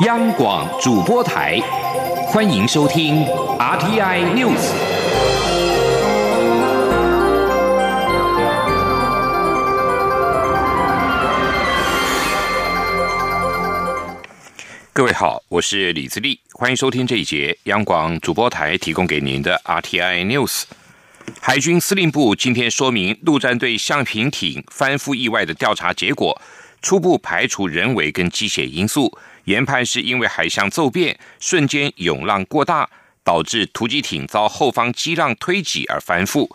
央广主播台，欢迎收听 RTI News。各位好，我是李自立，欢迎收听这一节央广主播台提供给您的 RTI News。海军司令部今天说明，陆战队橡皮艇翻覆意外的调查结果，初步排除人为跟机械因素。研判是因为海象骤变，瞬间涌浪过大，导致突击艇遭后方激浪推挤而翻覆。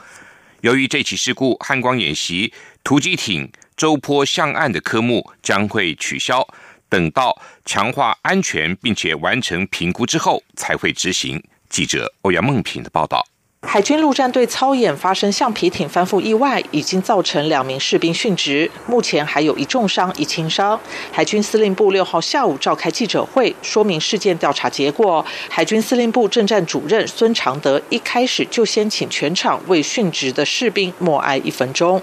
由于这起事故，汉光演习突击艇周坡向岸的科目将会取消，等到强化安全并且完成评估之后才会执行。记者欧阳梦平的报道。海军陆战队操演发生橡皮艇翻覆意外，已经造成两名士兵殉职，目前还有一重伤一轻伤。海军司令部六号下午召开记者会，说明事件调查结果。海军司令部政战主任孙长德一开始就先请全场为殉职的士兵默哀一分钟。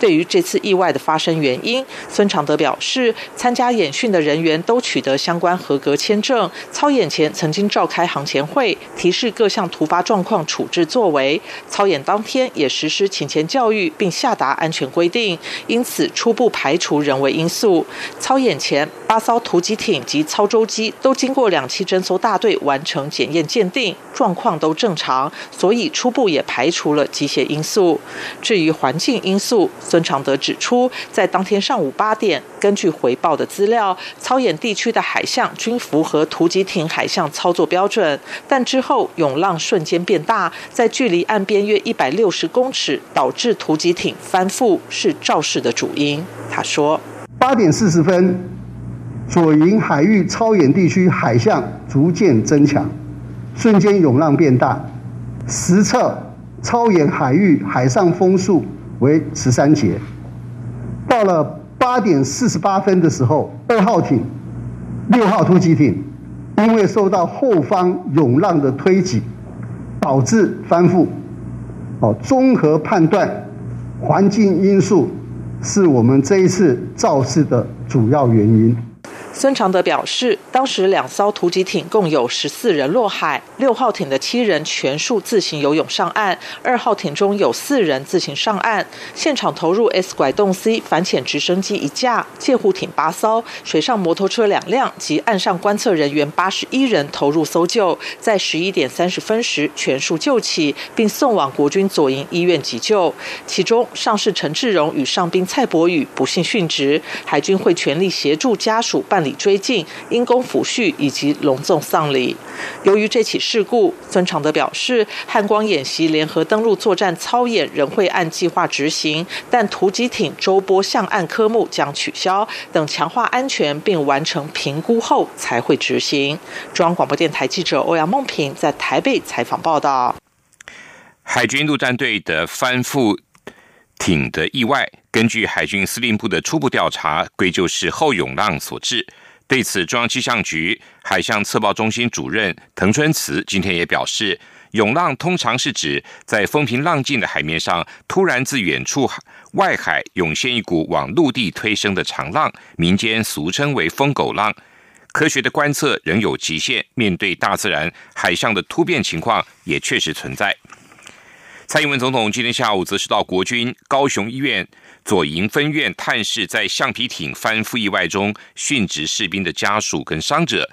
对于这次意外的发生原因，孙长德表示，参加演训的人员都取得相关合格签证，操演前曾经召开航前会，提示各项突发状况处置。作为操演当天也实施请前教育，并下达安全规定，因此初步排除人为因素。操演前，八艘突击艇及操舟机都经过两栖侦搜大队完成检验鉴定，状况都正常，所以初步也排除了机械因素。至于环境因素，孙长德指出，在当天上午八点，根据回报的资料，操演地区的海象均符合突击艇海象操作标准，但之后涌浪瞬间变大，在距离岸边约一百六十公尺，导致突击艇翻覆是肇事的主因。他说：八点四十分，左营海域超远地区海象逐渐增强，瞬间涌浪变大。实测超远海域海上风速为十三节。到了八点四十八分的时候，二号艇、六号突击艇因为受到后方涌浪的推挤。导致翻覆，哦，综合判断，环境因素是我们这一次肇事的主要原因。孙长德表示，当时两艘突击艇共有十四人落海，六号艇的七人全数自行游泳上岸，二号艇中有四人自行上岸。现场投入 S 拐动 C 反潜直升机一架，借护艇八艘，水上摩托车两辆及岸上观测人员八十一人投入搜救，在十一点三十分时全数救起，并送往国军左营医院急救。其中上士陈志荣与上兵蔡博宇不幸殉职，海军会全力协助家属办理。追进因公抚恤以及隆重丧礼。由于这起事故，孙长德表示，汉光演习联合登陆作战操演仍会按计划执行，但突击艇周波向岸科目将取消，等强化安全并完成评估后才会执行。中央广播电台记者欧阳梦平在台北采访报道。海军陆战队的翻覆艇的意外，根据海军司令部的初步调查，归咎是后涌浪所致。对此，中央气象局海象测报中心主任滕春慈今天也表示，涌浪通常是指在风平浪静的海面上，突然自远处外海涌现一股往陆地推升的长浪，民间俗称为“疯狗浪”。科学的观测仍有极限，面对大自然海象的突变情况，也确实存在。蔡英文总统今天下午则是到国军高雄医院。左营分院探视在橡皮艇翻覆意外中殉职士兵的家属跟伤者，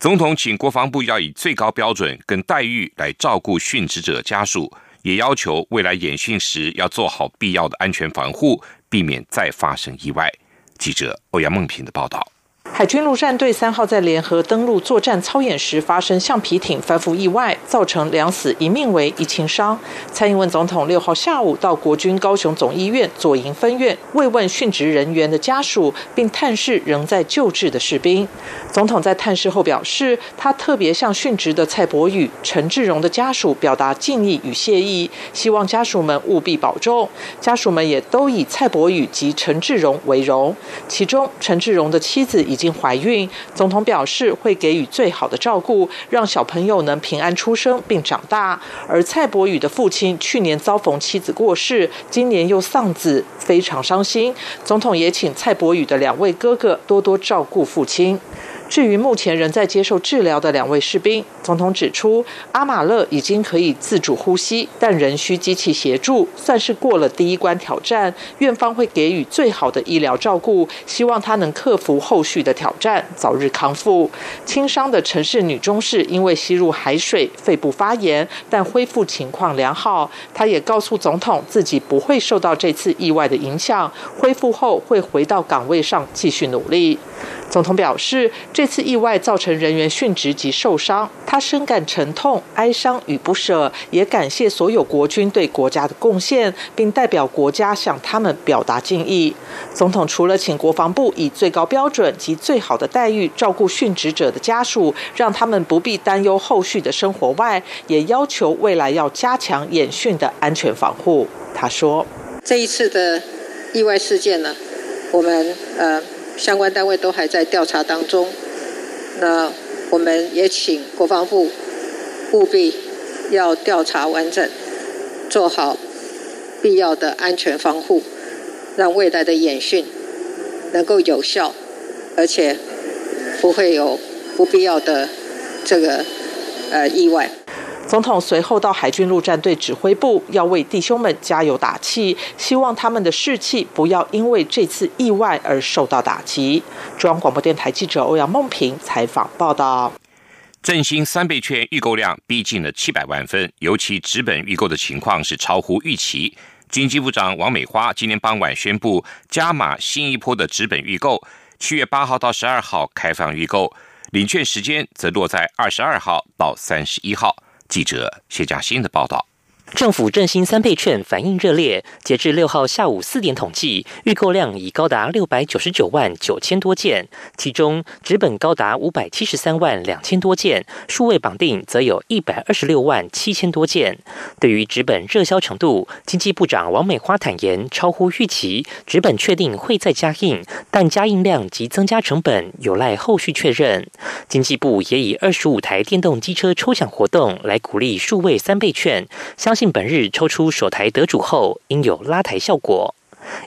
总统请国防部要以最高标准跟待遇来照顾殉职者家属，也要求未来演训时要做好必要的安全防护，避免再发生意外。记者欧阳梦平的报道。海军陆战队三号在联合登陆作战操演时发生橡皮艇翻覆意外，造成两死一命为一轻伤。蔡英文总统六号下午到国军高雄总医院左营分院慰问殉职人员的家属，并探视仍在救治的士兵。总统在探视后表示，他特别向殉职的蔡博宇、陈志荣的家属表达敬意与谢意，希望家属们务必保重。家属们也都以蔡博宇及陈志荣为荣。其中，陈志荣的妻子已已经。怀孕，总统表示会给予最好的照顾，让小朋友能平安出生并长大。而蔡博宇的父亲去年遭逢妻子过世，今年又丧子，非常伤心。总统也请蔡博宇的两位哥哥多多照顾父亲。至于目前仍在接受治疗的两位士兵，总统指出，阿马勒已经可以自主呼吸，但仍需机器协助，算是过了第一关挑战。院方会给予最好的医疗照顾，希望他能克服后续的挑战，早日康复。轻伤的城市女中士因为吸入海水，肺部发炎，但恢复情况良好。她也告诉总统，自己不会受到这次意外的影响，恢复后会回到岗位上继续努力。总统表示，这次意外造成人员殉职及受伤，他深感沉痛、哀伤与不舍，也感谢所有国军对国家的贡献，并代表国家向他们表达敬意。总统除了请国防部以最高标准及最好的待遇照顾殉职者的家属，让他们不必担忧后续的生活外，也要求未来要加强演训的安全防护。他说：“这一次的意外事件呢，我们呃。”相关单位都还在调查当中，那我们也请国防部务必要调查完整，做好必要的安全防护，让未来的演训能够有效，而且不会有不必要的这个呃意外。总统随后到海军陆战队指挥部，要为弟兄们加油打气，希望他们的士气不要因为这次意外而受到打击。中央广播电台记者欧阳梦平采访报道。振兴三倍券预购量逼近了七百万份，尤其纸本预购的情况是超乎预期。经济部长王美花今天傍晚宣布，加码新一波的纸本预购，七月八号到十二号开放预购，领券时间则落在二十二号到三十一号。记者谢佳欣的报道。政府振兴三倍券反应热烈，截至六号下午四点统计，预购量已高达六百九十九万九千多件，其中纸本高达五百七十三万两千多件，数位绑定则有一百二十六万七千多件。对于纸本热销程度，经济部长王美花坦言，超乎预期，纸本确定会再加印，但加印量及增加成本有赖后续确认。经济部也以二十五台电动机车抽奖活动来鼓励数位三倍券，相信本日抽出首台得主后，应有拉台效果。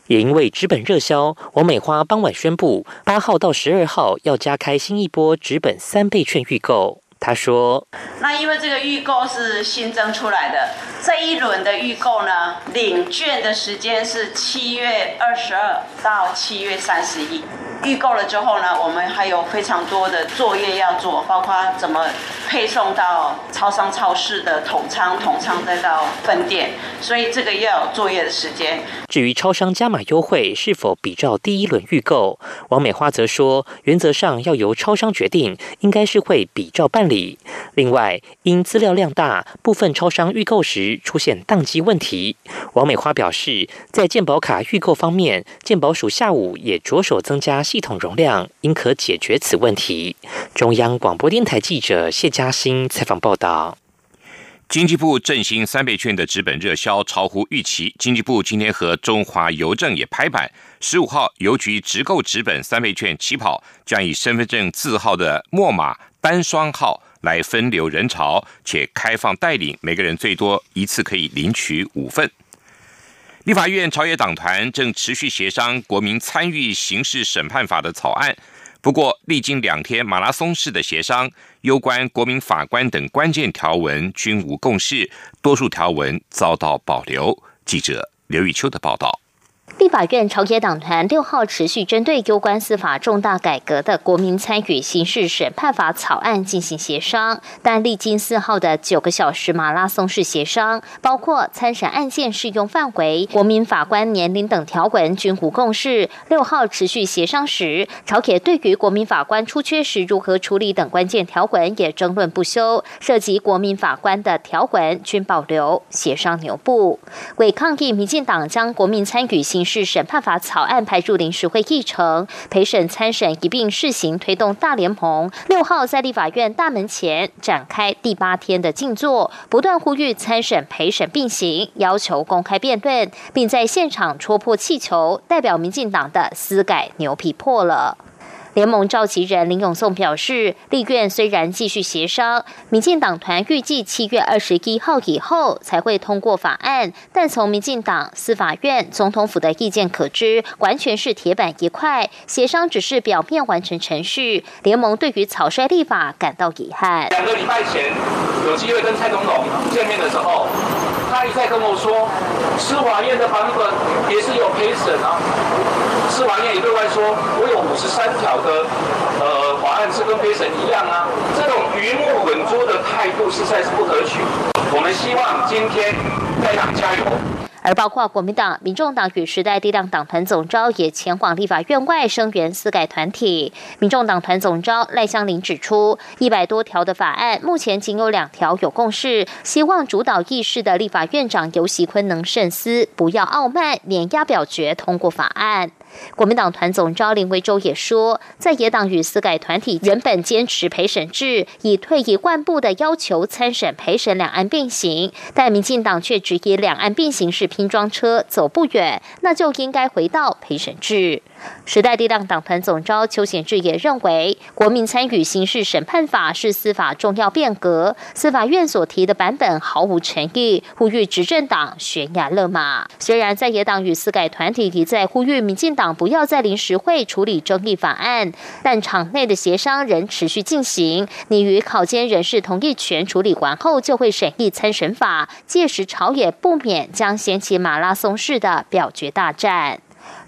也因为纸本热销，王美花傍晚宣布，八号到十二号要加开新一波纸本三倍券预购。他说：“那因为这个预购是新增出来的，这一轮的预购呢，领券的时间是七月二十二到七月三十一。”预购了之后呢，我们还有非常多的作业要做，包括怎么配送到超商、超市的统仓，统仓再到分店，所以这个要有作业的时间。至于超商加码优惠是否比照第一轮预购，王美花则说，原则上要由超商决定，应该是会比照办理。另外，因资料量大，部分超商预购时出现宕机问题。王美花表示，在健保卡预购方面，健保署下午也着手增加。系统容量应可解决此问题。中央广播电台记者谢嘉欣采访报道。经济部振兴三倍券的纸本热销超乎预期。经济部今天和中华邮政也拍板，十五号邮局直购纸本三倍券起跑，将以身份证字号的末码单双号来分流人潮，且开放代领，每个人最多一次可以领取五份。立法院朝野党团正持续协商国民参与刑事审判法的草案，不过历经两天马拉松式的协商，攸关国民法官等关键条文均无共识，多数条文遭到保留。记者刘玉秋的报道。立法院朝野党团六号持续针对有关司法重大改革的国民参与刑事审判法草案进行协商，但历经四号的九个小时马拉松式协商，包括参审案件适用范围、国民法官年龄等条文均无共识。六号持续协商时，朝野对于国民法官出缺时如何处理等关键条文也争论不休，涉及国民法官的条文均保留。协商牛步为抗议民进党将国民参与刑刑事审判法草案排入临时会议程，陪审参审一并试行推动大联盟。六号在立法院大门前展开第八天的静坐，不断呼吁参审陪审并行，要求公开辩论，并在现场戳破气球，代表民进党的私改牛皮破了。联盟召集人林永颂表示，立院虽然继续协商，民进党团预计七月二十一号以后才会通过法案，但从民进党、司法院、总统府的意见可知，完全是铁板一块，协商只是表面完成程序。联盟对于草率立法感到遗憾。两个礼拜前有机会跟蔡总统见面的时候，他一再跟我说，司法院的版本也是有陪审啊。司法院也对外说，我有五十三条的呃法案是跟陪审一样啊，这种鱼目混珠的态度实在是不可取。我们希望今天在党加油。而包括国民党、民众党与时代力量党团总召也前往立法院外声援私改团体。民众党团总召赖香林指出，一百多条的法案，目前仅有两条有共识，希望主导议事的立法院长游锡坤能慎思，不要傲慢，碾压表决通过法案。国民党团总召林维洲也说，在野党与司改团体原本坚持陪审制，以退一万步的要求参审陪审两岸并行，但民进党却只以两岸并行是拼装车，走不远，那就应该回到陪审制。时代力量党团总召邱显志也认为，国民参与刑事审判法是司法重要变革，司法院所提的版本毫无诚意，呼吁执政党悬崖勒马。虽然在野党与司改团体一再呼吁民进党党不要在临时会处理争议法案，但场内的协商仍持续进行。你与考监人士同意权处理完后，就会审议参审法，届时朝野不免将掀起马拉松式的表决大战。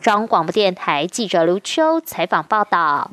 中广播电台记者刘秋采访报道：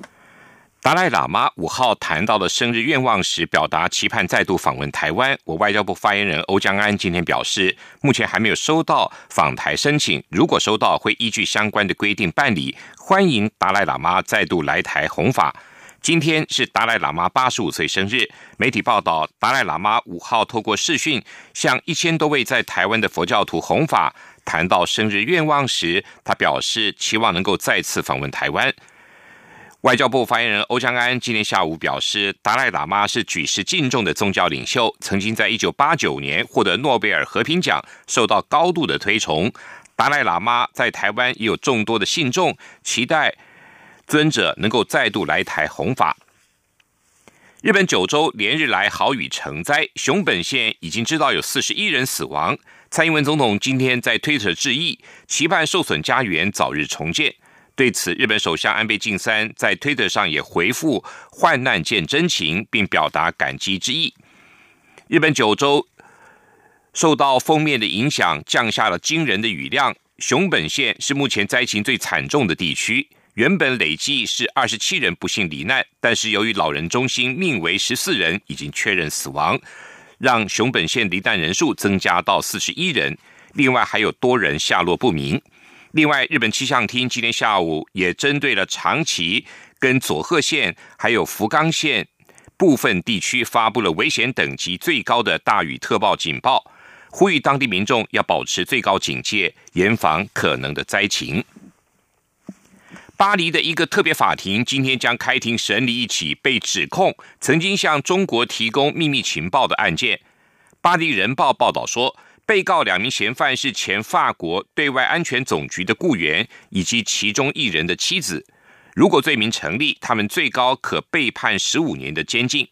达赖喇嘛五号谈到了生日愿望时，表达期盼再度访问台湾。我外交部发言人欧江安今天表示，目前还没有收到访台申请，如果收到，会依据相关的规定办理，欢迎达赖喇嘛再度来台弘法。今天是达赖喇嘛八十五岁生日，媒体报道，达赖喇嘛五号透过视讯向一千多位在台湾的佛教徒弘法。谈到生日愿望时，他表示期望能够再次访问台湾。外交部发言人欧江安今天下午表示，达赖喇嘛是举世敬重的宗教领袖，曾经在一九八九年获得诺贝尔和平奖，受到高度的推崇。达赖喇嘛在台湾也有众多的信众，期待尊者能够再度来台弘法。日本九州连日来豪雨成灾，熊本县已经知道有四十一人死亡。蔡英文总统今天在推特致意，期盼受损家园早日重建。对此，日本首相安倍晋三在推特上也回复“患难见真情”，并表达感激之意。日本九州受到封面的影响，降下了惊人的雨量。熊本县是目前灾情最惨重的地区，原本累计是二十七人不幸罹难，但是由于老人中心命为十四人，已经确认死亡。让熊本县罹难人数增加到四十一人，另外还有多人下落不明。另外，日本气象厅今天下午也针对了长崎、跟佐贺县还有福冈县部分地区发布了危险等级最高的大雨特报警报，呼吁当地民众要保持最高警戒，严防可能的灾情。巴黎的一个特别法庭今天将开庭审理一起被指控曾经向中国提供秘密情报的案件。巴黎人报报道说，被告两名嫌犯是前法国对外安全总局的雇员以及其中一人的妻子。如果罪名成立，他们最高可被判十五年的监禁。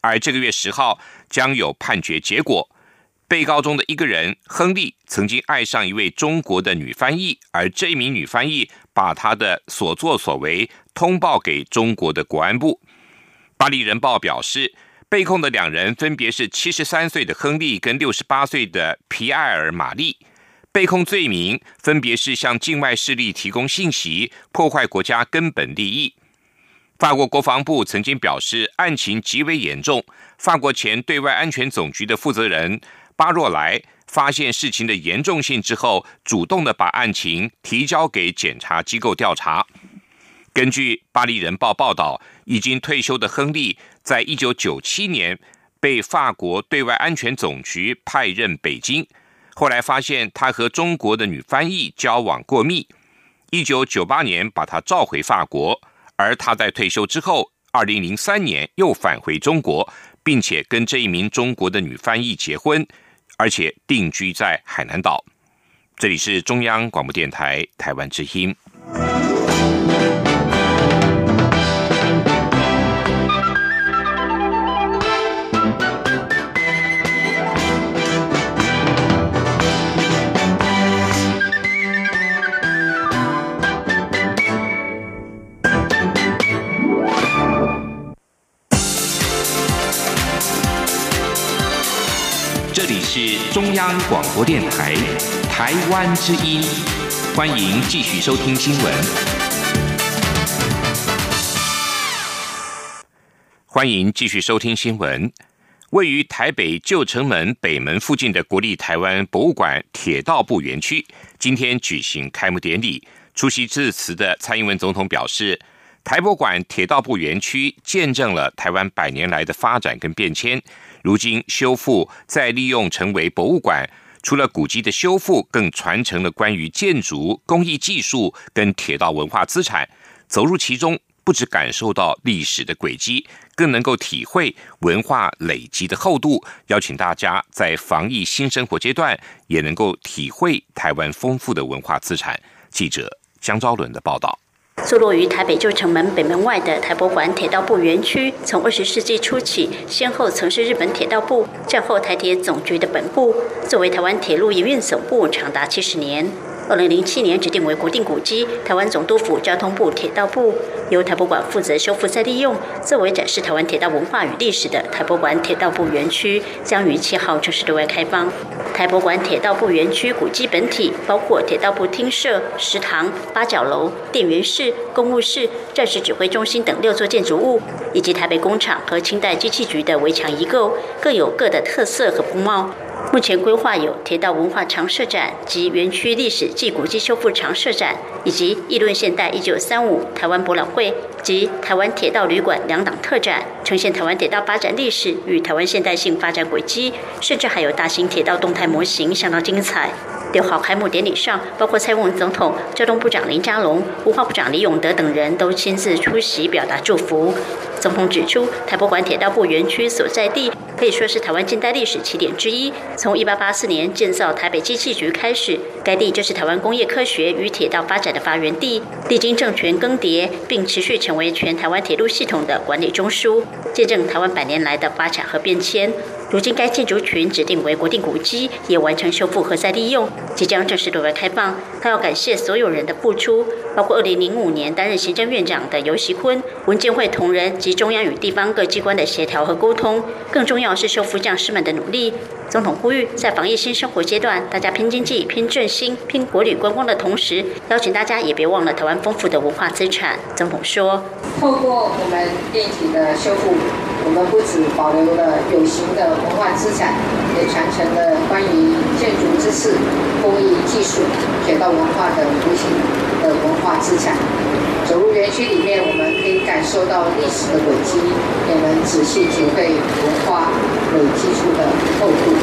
而这个月十号将有判决结果。被告中的一个人亨利曾经爱上一位中国的女翻译，而这名女翻译把他的所作所为通报给中国的国安部。巴黎人报表示，被控的两人分别是七十三岁的亨利跟六十八岁的皮埃尔玛丽。被控罪名分别是向境外势力提供信息，破坏国家根本利益。法国国防部曾经表示，案情极为严重。法国前对外安全总局的负责人。巴若莱发现事情的严重性之后，主动的把案情提交给检察机构调查。根据《巴黎人报》报道，已经退休的亨利，在一九九七年被法国对外安全总局派任北京，后来发现他和中国的女翻译交往过密，一九九八年把他召回法国，而他在退休之后，二零零三年又返回中国，并且跟这一名中国的女翻译结婚。而且定居在海南岛。这里是中央广播电台台湾之音。是中央广播电台台湾之音，欢迎继续收听新闻。欢迎继续收听新闻。位于台北旧城门北门附近的国立台湾博物馆铁道部园区，今天举行开幕典礼。出席致辞的蔡英文总统表示，台博馆铁道部园区见证了台湾百年来的发展跟变迁。如今修复再利用成为博物馆，除了古迹的修复，更传承了关于建筑工艺技术跟铁道文化资产。走入其中，不只感受到历史的轨迹，更能够体会文化累积的厚度。邀请大家在防疫新生活阶段，也能够体会台湾丰富的文化资产。记者江昭伦的报道。坐落于台北旧城门北门外的台博馆铁道部园区，从二十世纪初起，先后曾是日本铁道部战后台铁总局的本部，作为台湾铁路营运总部长达七十年。二零零七年指定为国定古迹，台湾总督府交通部铁道部由台博馆负责修复再利用，作为展示台湾铁道文化与历史的台博馆铁道部园区将于七号正式对外开放。台博馆铁道部园区古迹本体包括铁道部厅舍、食堂、八角楼、电源室、公务室、战时指挥中心等六座建筑物，以及台北工厂和清代机器局的围墙遗构，各有各的特色和风貌。目前规划有铁道文化常设展及园区历史暨古迹修复常设展，以及议论现代一九三五台湾博览会及台湾铁道旅馆两档特展，呈现台湾铁道发展历史与台湾现代性发展轨迹，甚至还有大型铁道动态模型，相当精彩。六号开幕典礼上，包括蔡英文总统、交通部长林佳龙、文化部长李永德等人都亲自出席，表达祝福。总统指出，台博馆铁道部园区所在地可以说是台湾近代历史起点之一。从一八八四年建造台北机器局开始，该地就是台湾工业科学与铁道发展的发源地。历经政权更迭，并持续成为全台湾铁路系统的管理中枢，见证台湾百年来的发展和变迁。如今该建筑群指定为国定古迹，也完成修复和再利用，即将正式对外开放。他要感谢所有人的付出，包括2005年担任行政院长的尤锡坤、文建会同仁及中央与地方各机关的协调和沟通。更重要是修复将士们的努力。总统呼吁，在防疫新生活阶段，大家拼经济、拼振兴、拼国旅观光的同时，邀请大家也别忘了台湾丰富的文化资产。总统说：“透过我们立体的修复。”我们不止保留了有形的文化资产，也传承了关于建筑知识、工艺技术、铁道文化的无形的文化资产。走入园区里面，我们可以感受到历史的轨迹，也能仔细体会文化累积出的厚度。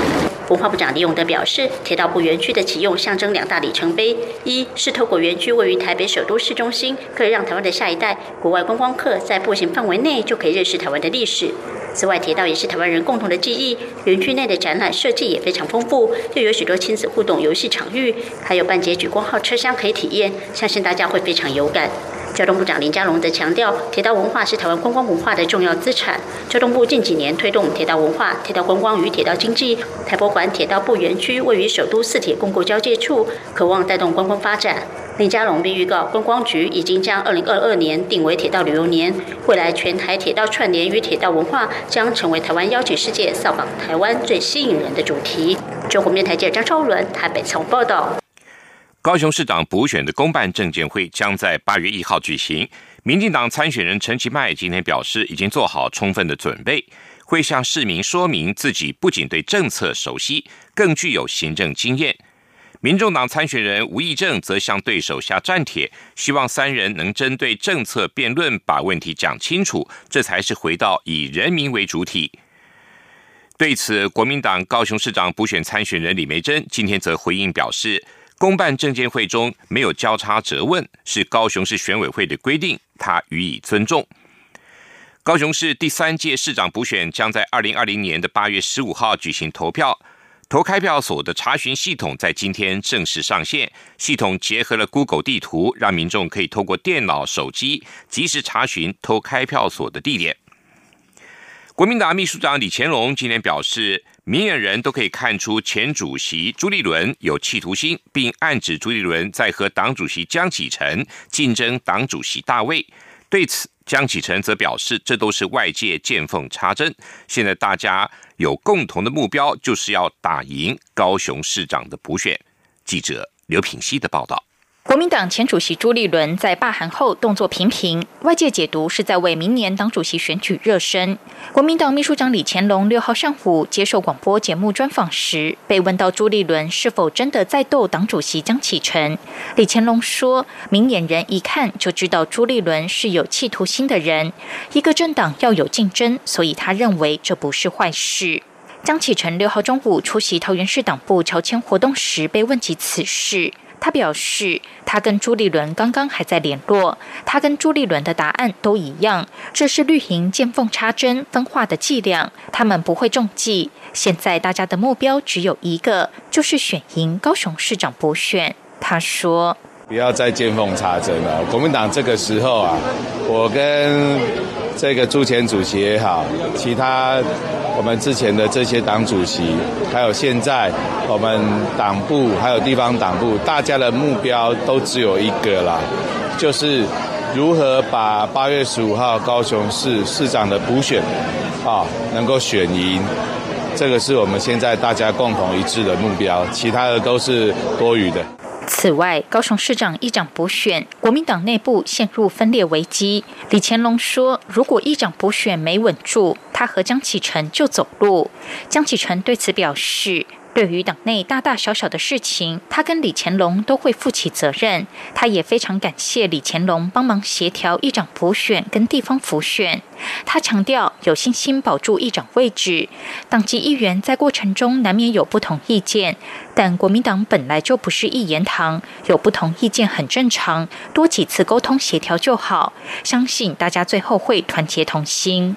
文化部长李永德表示，铁道部园区的启用象征两大里程碑：一是透过园区位于台北首都市中心，可以让台湾的下一代国外观光客在步行范围内就可以认识台湾的历史；此外，铁道也是台湾人共同的记忆。园区内的展览设计也非常丰富，又有许多亲子互动游戏场域，还有半截举光号车厢可以体验，相信大家会非常有感。交通部长林佳龙则强调，铁道文化是台湾观光文化的重要资产。交通部近几年推动铁道文化、铁道观光与铁道经济。台博馆铁道部园区位于首都四铁公构交界处，渴望带动观光发展。林佳龙并预告，观光局已经将2022年定为铁道旅游年，未来全台铁道串联与铁道文化将成为台湾邀请世界扫访台湾最吸引人的主题。中国面台记者张超伦台北从报道。高雄市长补选的公办证监会将在八月一号举行。民进党参选人陈其迈今天表示，已经做好充分的准备，会向市民说明自己不仅对政策熟悉，更具有行政经验。民众党参选人吴益政则向对手下战帖，希望三人能针对政策辩论，把问题讲清楚，这才是回到以人民为主体。对此，国民党高雄市长补选参选人李梅珍今天则回应表示。公办证监会中没有交叉责问，是高雄市选委会的规定，他予以尊重。高雄市第三届市长补选将在二零二零年的八月十五号举行投票，投开票所的查询系统在今天正式上线。系统结合了 Google 地图，让民众可以透过电脑、手机及时查询投开票所的地点。国民党秘书长李乾龙今天表示。明眼人都可以看出前主席朱立伦有企图心，并暗指朱立伦在和党主席江启臣竞争党主席大位。对此，江启臣则表示，这都是外界见缝插针。现在大家有共同的目标，就是要打赢高雄市长的补选。记者刘品希的报道。国民党前主席朱立伦在罢韩后动作频频，外界解读是在为明年党主席选举热身。国民党秘书长李乾隆六号上午接受广播节目专访时，被问到朱立伦是否真的在斗党主席江启臣，李乾隆说：“明眼人一看就知道朱立伦是有企图心的人。一个政党要有竞争，所以他认为这不是坏事。”江启臣六号中午出席桃园市党部乔迁活动时，被问及此事。他表示，他跟朱立伦刚刚还在联络，他跟朱立伦的答案都一样，这是绿营见缝插针分化的伎俩，他们不会中计。现在大家的目标只有一个，就是选赢高雄市长补选。他说：“不要再见缝插针了，国民党这个时候啊，我跟这个朱前主席也好，其他。”我们之前的这些党主席，还有现在我们党部，还有地方党部，大家的目标都只有一个啦，就是如何把八月十五号高雄市市长的补选啊能够选赢，这个是我们现在大家共同一致的目标，其他的都是多余的。此外，高雄市长议长补选，国民党内部陷入分裂危机。李乾隆说：“如果议长补选没稳住，他和江启臣就走路。”江启臣对此表示。对于党内大大小小的事情，他跟李乾隆都会负起责任。他也非常感谢李乾隆帮忙协调议长补选跟地方辅选。他强调有信心保住议长位置。党籍议员在过程中难免有不同意见，但国民党本来就不是一言堂，有不同意见很正常，多几次沟通协调就好。相信大家最后会团结同心。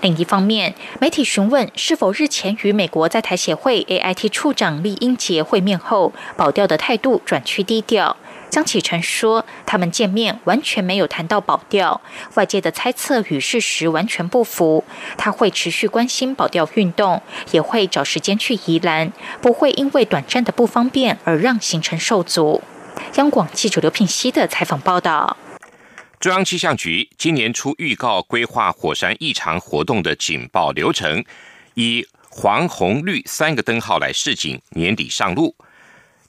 另一方面，媒体询问是否日前与美国在台协会 AIT 处长厉英杰会面后，保钓的态度转趋低调。江启臣说，他们见面完全没有谈到保钓，外界的猜测与事实完全不符。他会持续关心保钓运动，也会找时间去宜兰，不会因为短暂的不方便而让行程受阻。央广记者刘品熙的采访报道。中央气象局今年初预告规划火山异常活动的警报流程，以黄、红、绿三个灯号来示警，年底上路。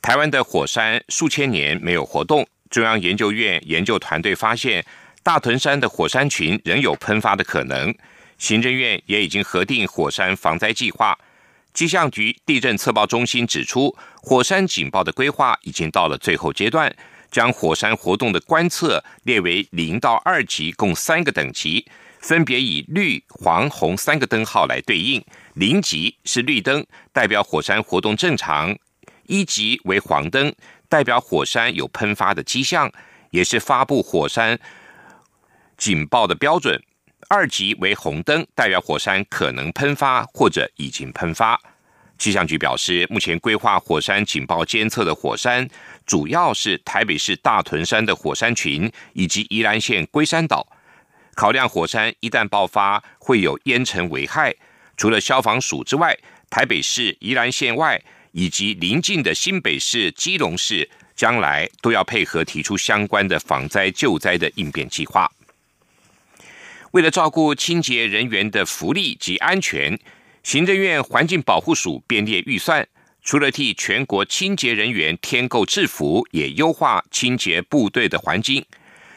台湾的火山数千年没有活动，中央研究院研究团队发现，大屯山的火山群仍有喷发的可能。行政院也已经核定火山防灾计划。气象局地震测报中心指出，火山警报的规划已经到了最后阶段。将火山活动的观测列为零到二级，共三个等级，分别以绿、黄、红三个灯号来对应。零级是绿灯，代表火山活动正常；一级为黄灯，代表火山有喷发的迹象，也是发布火山警报的标准；二级为红灯，代表火山可能喷发或者已经喷发。气象局表示，目前规划火山警报监测的火山，主要是台北市大屯山的火山群以及宜兰县龟山岛。考量火山一旦爆发会有烟尘危害，除了消防署之外，台北市宜兰县外以及邻近的新北市、基隆市，将来都要配合提出相关的防灾救灾的应变计划。为了照顾清洁人员的福利及安全。行政院环境保护署编列预算，除了替全国清洁人员添购制服，也优化清洁部队的环境，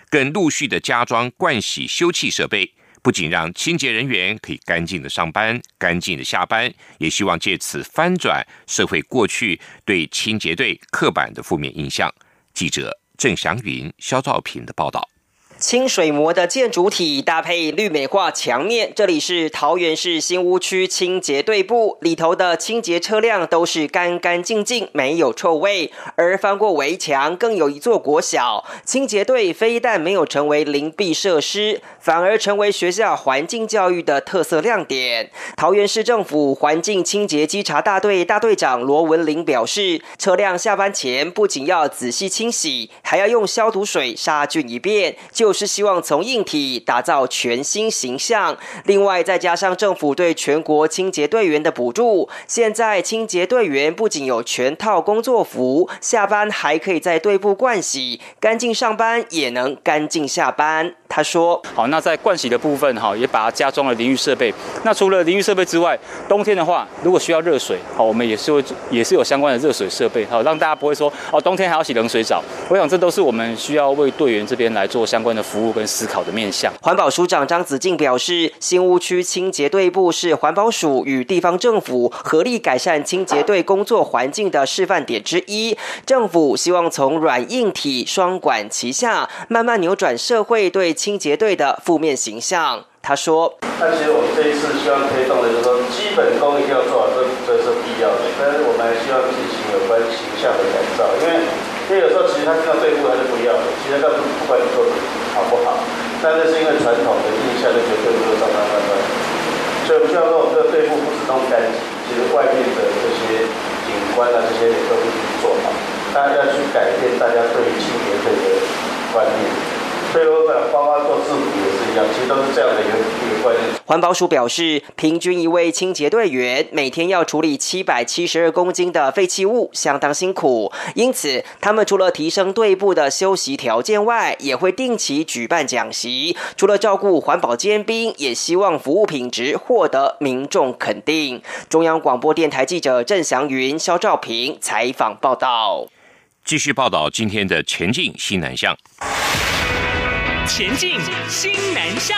更陆续的加装盥洗休憩设备，不仅让清洁人员可以干净的上班、干净的下班，也希望借此翻转社会过去对清洁队刻板的负面印象。记者郑祥云、肖兆平的报道。清水模的建筑体搭配绿美化墙面，这里是桃园市新屋区清洁队部里头的清洁车辆都是干干净净，没有臭味。而翻过围墙，更有一座国小，清洁队非但没有成为灵璧设施，反而成为学校环境教育的特色亮点。桃园市政府环境清洁稽查大队大队长罗文林表示，车辆下班前不仅要仔细清洗，还要用消毒水杀菌一遍。就就是希望从硬体打造全新形象，另外再加上政府对全国清洁队员的补助，现在清洁队员不仅有全套工作服，下班还可以在队部灌洗，干净上班也能干净下班。他说：“好，那在盥洗的部分，哈，也把它加装了淋浴设备。那除了淋浴设备之外，冬天的话，如果需要热水，好，我们也是会也是有相关的热水设备，好，让大家不会说哦，冬天还要洗冷水澡。我想这都是我们需要为队员这边来做相关的服务跟思考的面向。”环保署长张子静表示，新屋区清洁队部是环保署与地方政府合力改善清洁队工作环境的示范点之一。政府希望从软硬体双管齐下，慢慢扭转社会对清洁队的负面形象。他说：“那其实我们这一次希望推动的就是说，基本功一定要做好，这这是必要的。但是我们还希望进行有关形象的改造，因为因为有时候其实他听到队部他就不要了，其实他不不管你做的好不好，但是是因为传统的印象就觉得队部上上上上，所以我们希望说我们这个队部不止弄干净，其实外面的这些景观啊这些也都必须做好，大家要去改变大家对于清洁队的观念。”所以我们包括做制服也是一样，其实都是这样的一个一个观念。环保署表示，平均一位清洁队员每天要处理七百七十二公斤的废弃物，相当辛苦。因此，他们除了提升队部的休息条件外，也会定期举办讲习。除了照顾环保尖兵，也希望服务品质获得民众肯定。中央广播电台记者郑祥云、肖兆平采访报道。继续报道今天的前进西南向。前进，新南向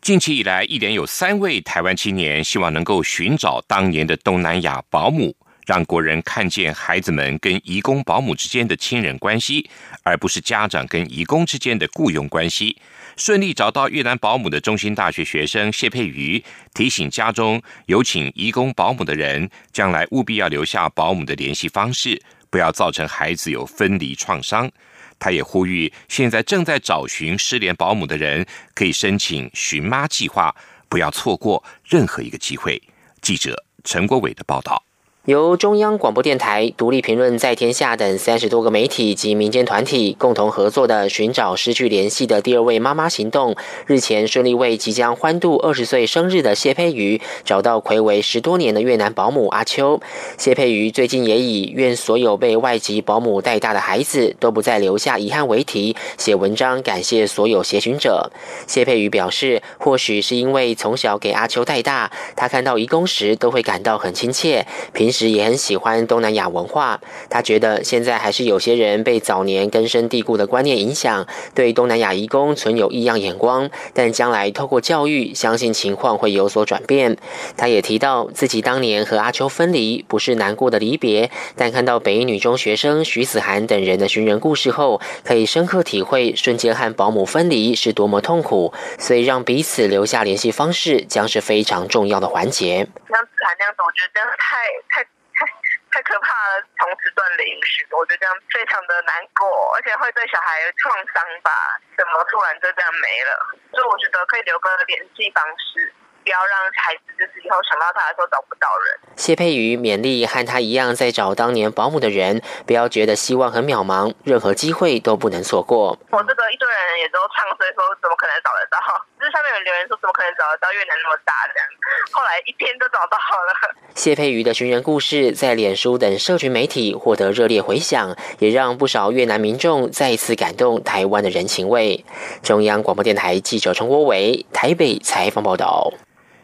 近期以来，一连有三位台湾青年希望能够寻找当年的东南亚保姆，让国人看见孩子们跟移工保姆之间的亲人关系，而不是家长跟移工之间的雇佣关系。顺利找到越南保姆的中心大学学生谢佩瑜提醒家中有请义工保姆的人，将来务必要留下保姆的联系方式，不要造成孩子有分离创伤。他也呼吁现在正在找寻失联保姆的人，可以申请寻妈计划，不要错过任何一个机会。记者陈国伟的报道。由中央广播电台、独立评论在天下等三十多个媒体及民间团体共同合作的寻找失去联系的第二位妈妈行动，日前顺利为即将欢度二十岁生日的谢佩瑜找到魁违十多年的越南保姆阿秋。谢佩瑜最近也以愿所有被外籍保姆带大的孩子都不再留下遗憾为题，写文章感谢所有协寻者。谢佩瑜表示，或许是因为从小给阿秋带大，他看到义工时都会感到很亲切，平时。时也很喜欢东南亚文化，他觉得现在还是有些人被早年根深蒂固的观念影响，对东南亚移工存有异样眼光。但将来透过教育，相信情况会有所转变。他也提到自己当年和阿秋分离不是难过的离别，但看到北一女中学生徐子涵等人的寻人故事后，可以深刻体会瞬间和保姆分离是多么痛苦。所以让彼此留下联系方式，将是非常重要的环节。我觉得真的太太。太太可怕了！从此断联系，我觉得这样非常的难过，而且会对小孩创伤吧？怎么突然就这样没了？所以我觉得可以留个联系方式。不要让孩子就是以后想到他的时候找不到人。谢佩瑜勉励和他一样在找当年保姆的人，不要觉得希望很渺茫，任何机会都不能错过。我这个一堆人也都唱衰说，怎么可能找得到？就是上面有留言说，怎么可能找得到越南那么大这样？后来一天都找到了。谢佩瑜的寻人故事在脸书等社群媒体获得热烈回响，也让不少越南民众再一次感动台湾的人情味。中央广播电台记者陈国伟台北采访报道。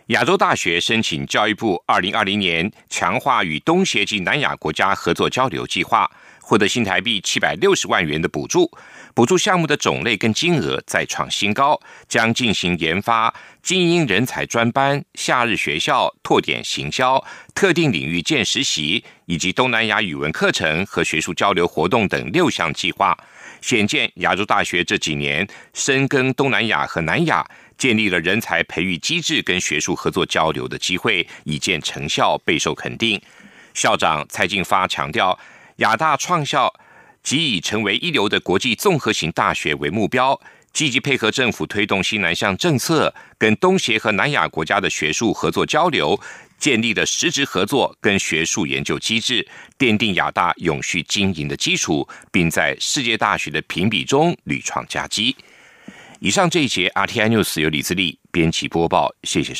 亚洲大学申请教育部二零二零年强化与东协及南亚国家合作交流计划，获得新台币七百六十万元的补助。补助项目的种类跟金额再创新高，将进行研发精英人才专班、夏日学校、拓点行销、特定领域见实习，以及东南亚语文课程和学术交流活动等六项计划。显见亚洲大学这几年深耕东南亚和南亚。建立了人才培育机制跟学术合作交流的机会，已见成效，备受肯定。校长蔡进发强调，亚大创校即以成为一流的国际综合型大学为目标，积极配合政府推动西南向政策，跟东协和南亚国家的学术合作交流，建立了实质合作跟学术研究机制，奠定亚大永续经营的基础，并在世界大学的评比中屡创佳绩。以上这一节 RTI News 由李自立编辑播报，谢谢。